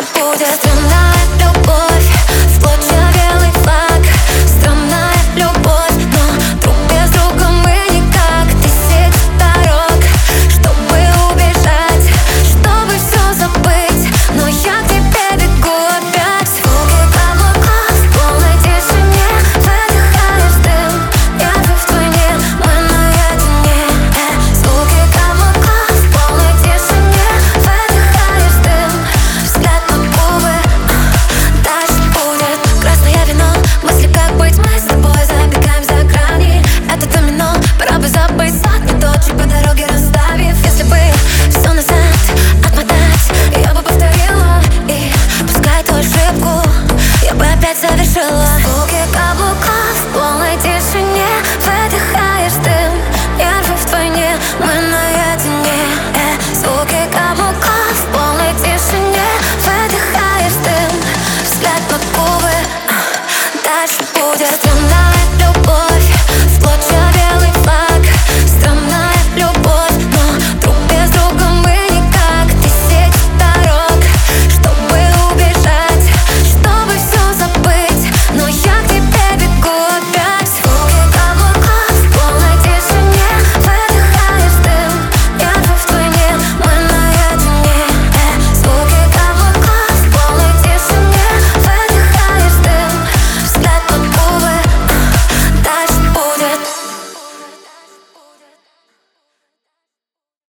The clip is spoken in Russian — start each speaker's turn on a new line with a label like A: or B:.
A: Будет луна